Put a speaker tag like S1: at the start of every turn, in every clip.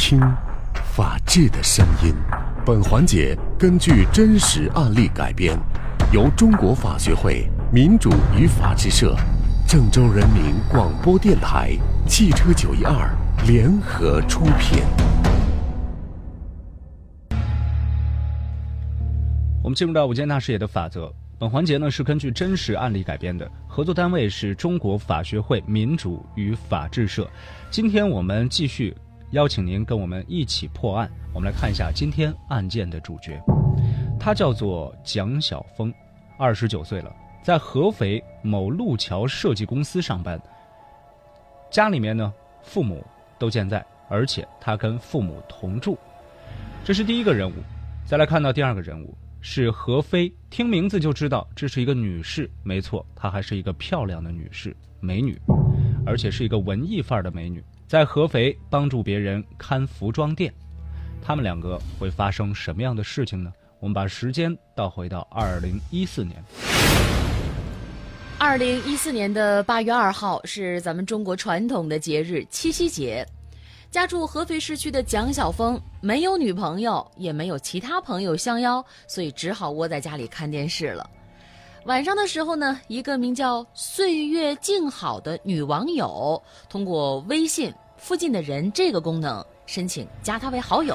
S1: 听法治的声音。本环节根据真实案例改编，由中国法学会民主与法治社、郑州人民广播电台、汽车九一二联合出品。
S2: 我们进入到五间大视野的法则。本环节呢是根据真实案例改编的，合作单位是中国法学会民主与法治社。今天我们继续邀请您跟我们一起破案。我们来看一下今天案件的主角，他叫做蒋晓峰，二十九岁了，在合肥某路桥设计公司上班。家里面呢，父母都健在，而且他跟父母同住。这是第一个人物。再来看到第二个人物。是何飞，听名字就知道这是一个女士，没错，她还是一个漂亮的女士，美女，而且是一个文艺范儿的美女，在合肥帮助别人看服装店，他们两个会发生什么样的事情呢？我们把时间倒回到二零一四年。
S3: 二零一四年的八月二号是咱们中国传统的节日七夕节。家住合肥市区的蒋晓峰没有女朋友，也没有其他朋友相邀，所以只好窝在家里看电视了。晚上的时候呢，一个名叫“岁月静好”的女网友通过微信“附近的人”这个功能申请加她为好友。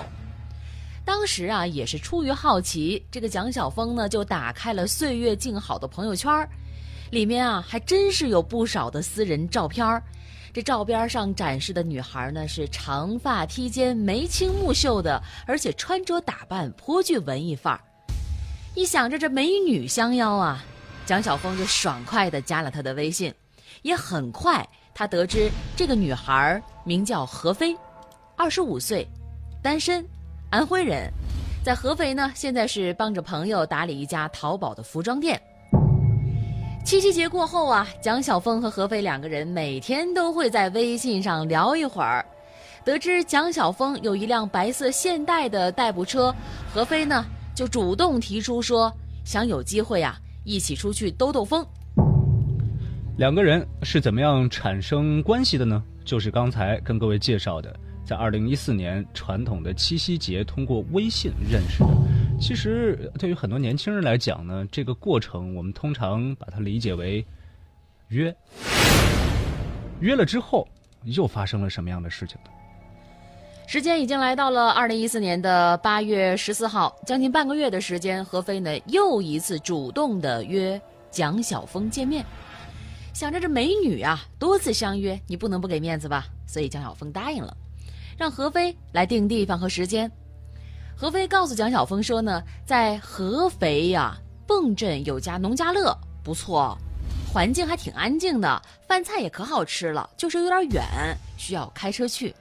S3: 当时啊，也是出于好奇，这个蒋晓峰呢就打开了“岁月静好”的朋友圈，里面啊还真是有不少的私人照片。这照片上展示的女孩呢，是长发披肩、眉清目秀的，而且穿着打扮颇具文艺范儿。一想着这美女相邀啊，蒋晓峰就爽快地加了她的微信。也很快，他得知这个女孩名叫何飞，二十五岁，单身，安徽人，在合肥呢，现在是帮着朋友打理一家淘宝的服装店。七夕节过后啊，蒋晓峰和何飞两个人每天都会在微信上聊一会儿。得知蒋晓峰有一辆白色现代的代步车，何飞呢就主动提出说想有机会啊一起出去兜兜风。
S2: 两个人是怎么样产生关系的呢？就是刚才跟各位介绍的，在二零一四年传统的七夕节通过微信认识的。其实，对于很多年轻人来讲呢，这个过程我们通常把它理解为约。约了之后，又发生了什么样的事情呢？
S3: 时间已经来到了二零一四年的八月十四号，将近半个月的时间，何飞呢又一次主动的约蒋晓峰见面。想着这美女啊，多次相约，你不能不给面子吧？所以蒋晓峰答应了，让何飞来定地方和时间。何飞告诉蒋晓峰说呢，在合肥呀，蚌镇有家农家乐，不错，环境还挺安静的，饭菜也可好吃了，就是有点远，需要开车去。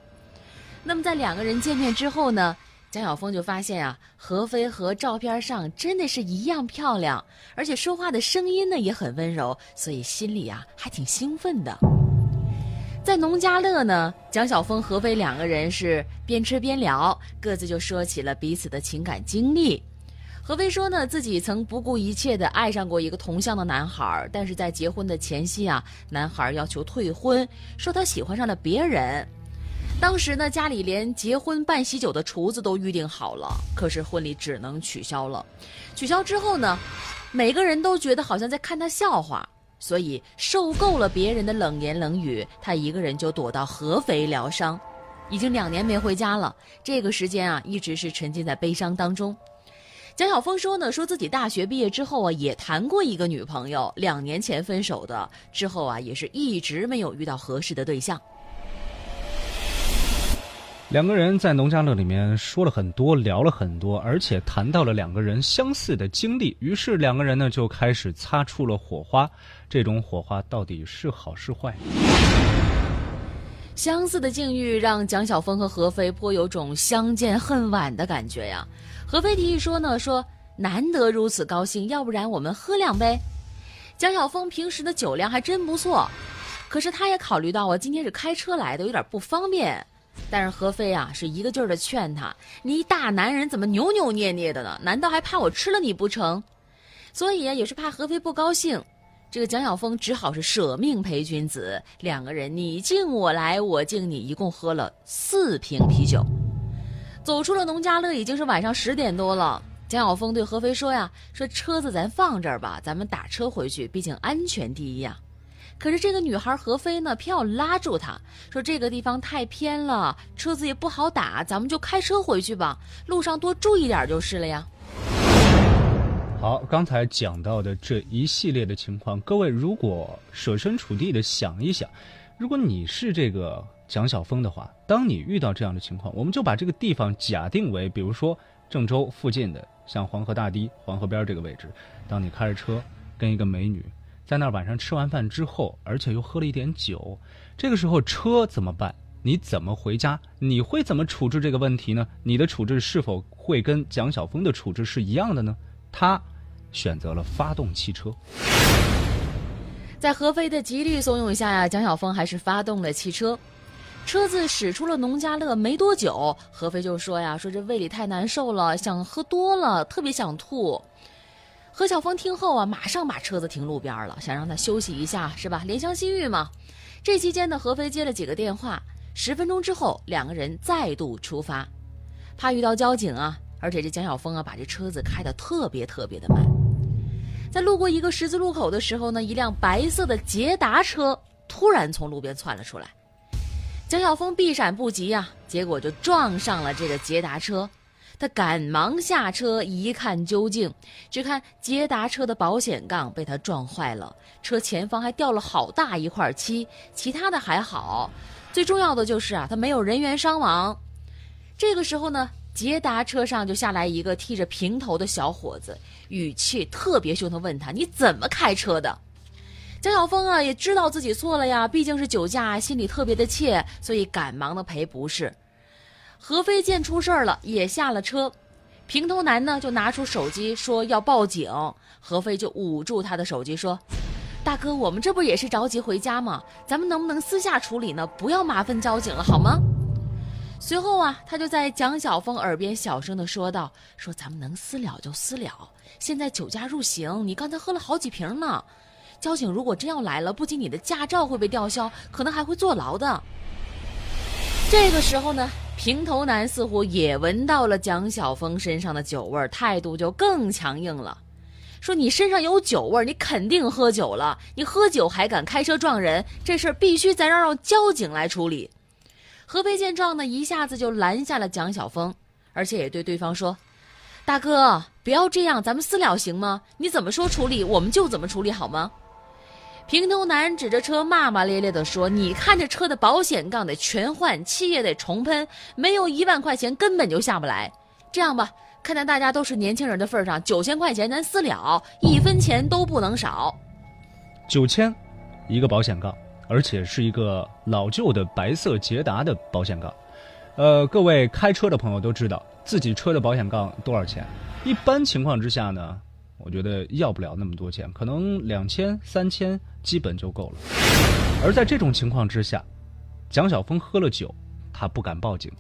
S3: 那么在两个人见面之后呢，蒋晓峰就发现啊，何飞和照片上真的是一样漂亮，而且说话的声音呢也很温柔，所以心里啊还挺兴奋的。在农家乐呢，蒋晓峰、何飞两个人是边吃边聊，各自就说起了彼此的情感经历。何飞说呢，自己曾不顾一切的爱上过一个同乡的男孩，但是在结婚的前夕啊，男孩要求退婚，说他喜欢上了别人。当时呢，家里连结婚办喜酒的厨子都预定好了，可是婚礼只能取消了。取消之后呢，每个人都觉得好像在看他笑话。所以受够了别人的冷言冷语，他一个人就躲到合肥疗伤，已经两年没回家了。这个时间啊，一直是沉浸在悲伤当中。蒋晓峰说呢，说自己大学毕业之后啊，也谈过一个女朋友，两年前分手的，之后啊，也是一直没有遇到合适的对象。
S2: 两个人在农家乐里面说了很多，聊了很多，而且谈到了两个人相似的经历，于是两个人呢就开始擦出了火花。这种火花到底是好是坏？
S3: 相似的境遇让蒋晓峰和何飞颇有种相见恨晚的感觉呀。何飞提议说呢，说难得如此高兴，要不然我们喝两杯。蒋晓峰平时的酒量还真不错，可是他也考虑到啊今天是开车来的，有点不方便。但是何飞啊，是一个劲儿的劝他：“你一大男人怎么扭扭捏捏的呢？难道还怕我吃了你不成？”所以，也是怕何飞不高兴，这个蒋晓峰只好是舍命陪君子。两个人你敬我来，我敬你，一共喝了四瓶啤酒。走出了农家乐，已经是晚上十点多了。蒋晓峰对何飞说：“呀，说车子咱放这儿吧，咱们打车回去，毕竟安全第一呀。”可是这个女孩何飞呢，偏要拉住他，说：“这个地方太偏了，车子也不好打，咱们就开车回去吧，路上多注意点就是了呀。”
S2: 好，刚才讲到的这一系列的情况，各位如果设身处地的想一想，如果你是这个蒋晓峰的话，当你遇到这样的情况，我们就把这个地方假定为，比如说郑州附近的，像黄河大堤、黄河边这个位置，当你开着车跟一个美女在那儿晚上吃完饭之后，而且又喝了一点酒，这个时候车怎么办？你怎么回家？你会怎么处置这个问题呢？你的处置是否会跟蒋晓峰的处置是一样的呢？他。选择了发动汽车，
S3: 在何飞的极力怂恿下呀，蒋晓峰还是发动了汽车。车子驶出了农家乐没多久，何飞就说呀：“说这胃里太难受了，想喝多了，特别想吐。”何晓峰听后啊，马上把车子停路边了，想让他休息一下，是吧？怜香惜玉嘛。这期间呢，何飞接了几个电话，十分钟之后，两个人再度出发，怕遇到交警啊，而且这蒋晓峰啊，把这车子开得特别特别的慢。在路过一个十字路口的时候呢，一辆白色的捷达车突然从路边窜了出来。蒋晓峰避闪不及呀，结果就撞上了这个捷达车。他赶忙下车一看究竟，只看捷达车的保险杠被他撞坏了，车前方还掉了好大一块漆，其他的还好。最重要的就是啊，他没有人员伤亡。这个时候呢。捷达车上就下来一个剃着平头的小伙子，语气特别凶的问他：“你怎么开车的？”江晓峰啊也知道自己错了呀，毕竟是酒驾，心里特别的怯，所以赶忙的赔不是。何飞见出事儿了，也下了车。平头男呢就拿出手机说要报警，何飞就捂住他的手机说：“大哥，我们这不也是着急回家吗？咱们能不能私下处理呢？不要麻烦交警了，好吗？”随后啊，他就在蒋晓峰耳边小声的说道：“说咱们能私了就私了，现在酒驾入刑，你刚才喝了好几瓶呢。交警如果真要来了，不仅你的驾照会被吊销，可能还会坐牢的。”这个时候呢，平头男似乎也闻到了蒋晓峰身上的酒味，态度就更强硬了，说：“你身上有酒味，你肯定喝酒了。你喝酒还敢开车撞人，这事儿必须咱要让交警来处理。”何飞见状呢，一下子就拦下了蒋晓峰，而且也对对方说：“大哥，不要这样，咱们私了行吗？你怎么说处理，我们就怎么处理，好吗？”平头男指着车骂骂咧咧地说：“你看这车的保险杠得全换，漆也得重喷，没有一万块钱根本就下不来。这样吧，看在大家都是年轻人的份上，九千块钱咱私了，一分钱都不能少。
S2: 九千，一个保险杠。”而且是一个老旧的白色捷达的保险杠，呃，各位开车的朋友都知道自己车的保险杠多少钱。一般情况之下呢，我觉得要不了那么多钱，可能两千、三千基本就够了。而在这种情况之下，蒋晓峰喝了酒，他不敢报警，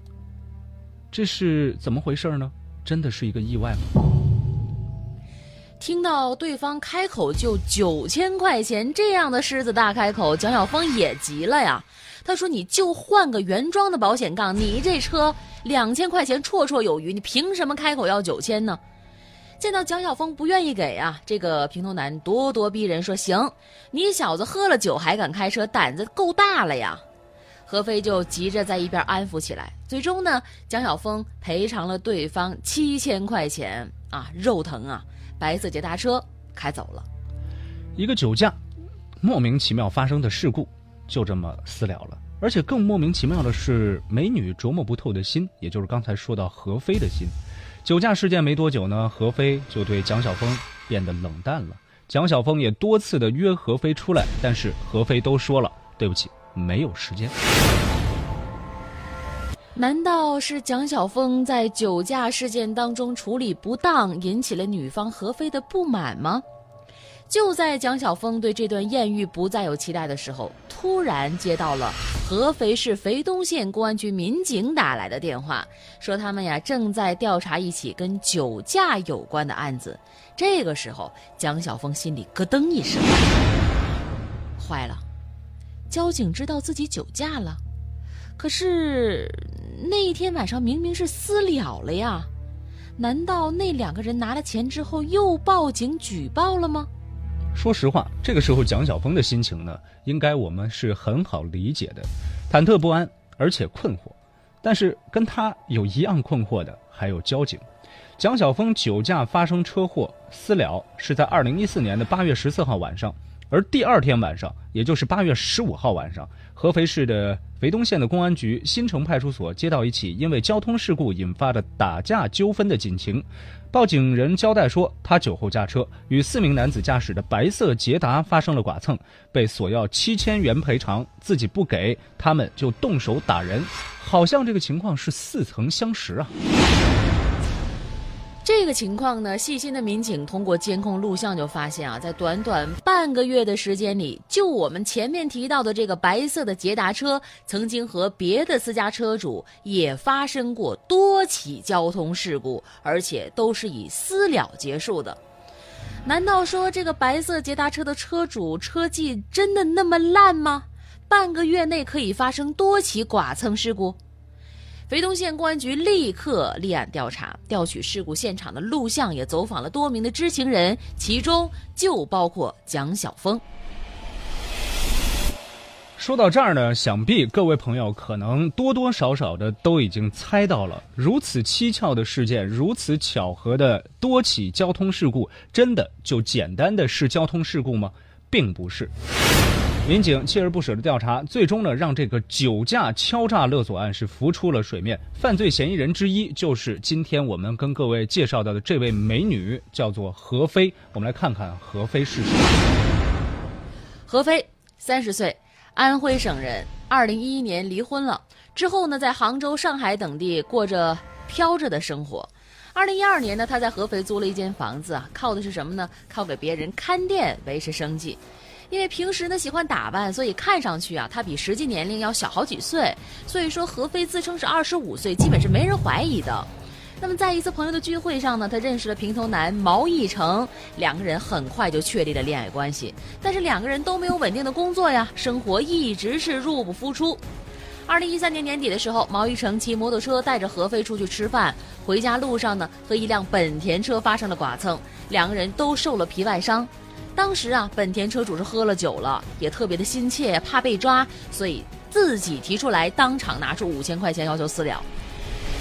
S2: 这是怎么回事呢？真的是一个意外吗？
S3: 听到对方开口就九千块钱这样的狮子大开口，蒋晓峰也急了呀。他说：“你就换个原装的保险杠，你这车两千块钱绰绰有余，你凭什么开口要九千呢？”见到蒋晓峰不愿意给啊，这个平头男咄咄逼人说：“行，你小子喝了酒还敢开车，胆子够大了呀！”何飞就急着在一边安抚起来。最终呢，蒋晓峰赔偿了对方七千块钱啊，肉疼啊！白色捷达车开走了，
S2: 一个酒驾，莫名其妙发生的事故，就这么私了了。而且更莫名其妙的是，美女琢磨不透的心，也就是刚才说到何飞的心。酒驾事件没多久呢，何飞就对蒋晓峰变得冷淡了。蒋晓峰也多次的约何飞出来，但是何飞都说了对不起，没有时间。
S3: 难道是蒋晓峰在酒驾事件当中处理不当，引起了女方何飞的不满吗？就在蒋晓峰对这段艳遇不再有期待的时候，突然接到了合肥市肥东县公安局民警打来的电话，说他们呀正在调查一起跟酒驾有关的案子。这个时候，蒋晓峰心里咯噔一声，坏了，交警知道自己酒驾了。可是那一天晚上明明是私了了呀，难道那两个人拿了钱之后又报警举报了吗？
S2: 说实话，这个时候蒋晓峰的心情呢，应该我们是很好理解的，忐忑不安，而且困惑。但是跟他有一样困惑的还有交警。蒋晓峰酒驾发生车祸私了是在二零一四年的八月十四号晚上，而第二天晚上，也就是八月十五号晚上，合肥市的肥东县的公安局新城派出所接到一起因为交通事故引发的打架纠纷的警情。报警人交代说，他酒后驾车，与四名男子驾驶的白色捷达发生了剐蹭，被索要七千元赔偿，自己不给，他们就动手打人，好像这个情况是似曾相识啊。
S3: 这个情况呢，细心的民警通过监控录像就发现啊，在短短半个月的时间里，就我们前面提到的这个白色的捷达车，曾经和别的私家车主也发生过多起交通事故，而且都是以私了结束的。难道说这个白色捷达车的车主车技真的那么烂吗？半个月内可以发生多起剐蹭事故？肥东县公安局立刻立案调查，调取事故现场的录像，也走访了多名的知情人，其中就包括蒋晓峰。
S2: 说到这儿呢，想必各位朋友可能多多少少的都已经猜到了，如此蹊跷的事件，如此巧合的多起交通事故，真的就简单的是交通事故吗？并不是。民警锲而不舍的调查，最终呢，让这个酒驾敲诈勒索案是浮出了水面。犯罪嫌疑人之一就是今天我们跟各位介绍到的这位美女，叫做何飞。我们来看看何飞是谁。
S3: 何飞，三十岁，安徽省人，二零一一年离婚了，之后呢，在杭州、上海等地过着飘着的生活。二零一二年呢，他在合肥租了一间房子啊，靠的是什么呢？靠给别人看店维持生计。因为平时呢喜欢打扮，所以看上去啊，他比实际年龄要小好几岁。所以说，何飞自称是二十五岁，基本是没人怀疑的。那么，在一次朋友的聚会上呢，他认识了平头男毛义成，两个人很快就确立了恋爱关系。但是两个人都没有稳定的工作呀，生活一直是入不敷出。二零一三年年底的时候，毛义成骑摩托车带着何飞出去吃饭，回家路上呢，和一辆本田车发生了剐蹭，两个人都受了皮外伤。当时啊，本田车主是喝了酒了，也特别的心切，怕被抓，所以自己提出来，当场拿出五千块钱要求私了。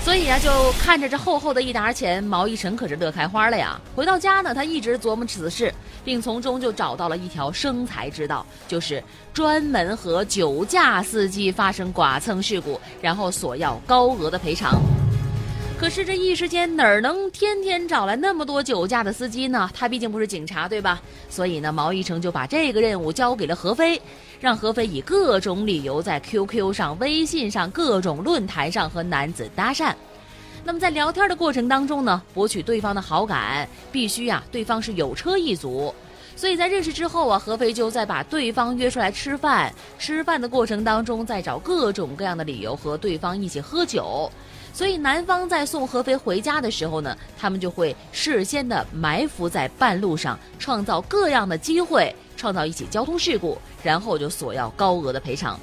S3: 所以啊，就看着这厚厚的一沓钱，毛一成可是乐开花了呀。回到家呢，他一直琢磨此事，并从中就找到了一条生财之道，就是专门和酒驾司机发生剐蹭事故，然后索要高额的赔偿。可是这一时间哪儿能天天找来那么多酒驾的司机呢？他毕竟不是警察，对吧？所以呢，毛一成就把这个任务交给了何飞，让何飞以各种理由在 QQ 上、微信上、各种论坛上和男子搭讪。那么在聊天的过程当中呢，博取对方的好感，必须啊对方是有车一族。所以在认识之后啊，何飞就再把对方约出来吃饭，吃饭的过程当中再找各种各样的理由和对方一起喝酒。所以，男方在送何飞回家的时候呢，他们就会事先的埋伏在半路上，创造各样的机会，创造一起交通事故，然后就索要高额的赔偿。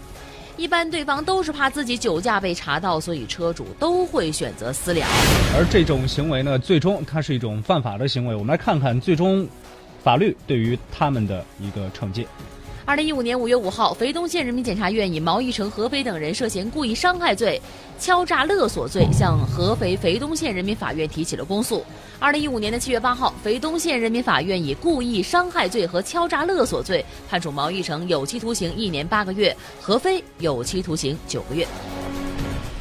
S3: 一般对方都是怕自己酒驾被查到，所以车主都会选择私了。
S2: 而这种行为呢，最终它是一种犯法的行为。我们来看看最终法律对于他们的一个惩戒。
S3: 二零一五年五月五号，肥东县人民检察院以毛义成、何飞等人涉嫌故意伤害罪、敲诈勒索罪，向合肥肥东县人民法院提起了公诉。二零一五年的七月八号，肥东县人民法院以故意伤害罪和敲诈勒索罪判处毛义成有期徒刑一年八个月，何飞有期徒刑九个月。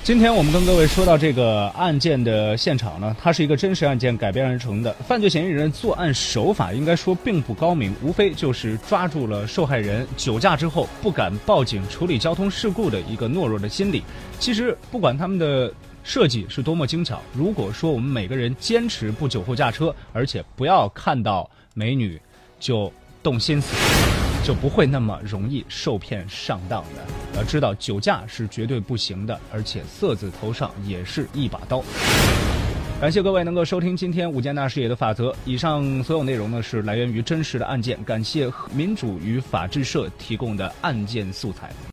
S2: 今天我们跟各位说到这个案件的现场呢，它是一个真实案件改编而成的。犯罪嫌疑人作案手法应该说并不高明，无非就是抓住了受害人酒驾之后不敢报警处理交通事故的一个懦弱的心理。其实不管他们的设计是多么精巧，如果说我们每个人坚持不酒后驾车，而且不要看到美女就动心思。就不会那么容易受骗上当的。要知道，酒驾是绝对不行的，而且色字头上也是一把刀。感谢各位能够收听今天《五件大视野》的法则。以上所有内容呢，是来源于真实的案件。感谢民主与法制社提供的案件素材。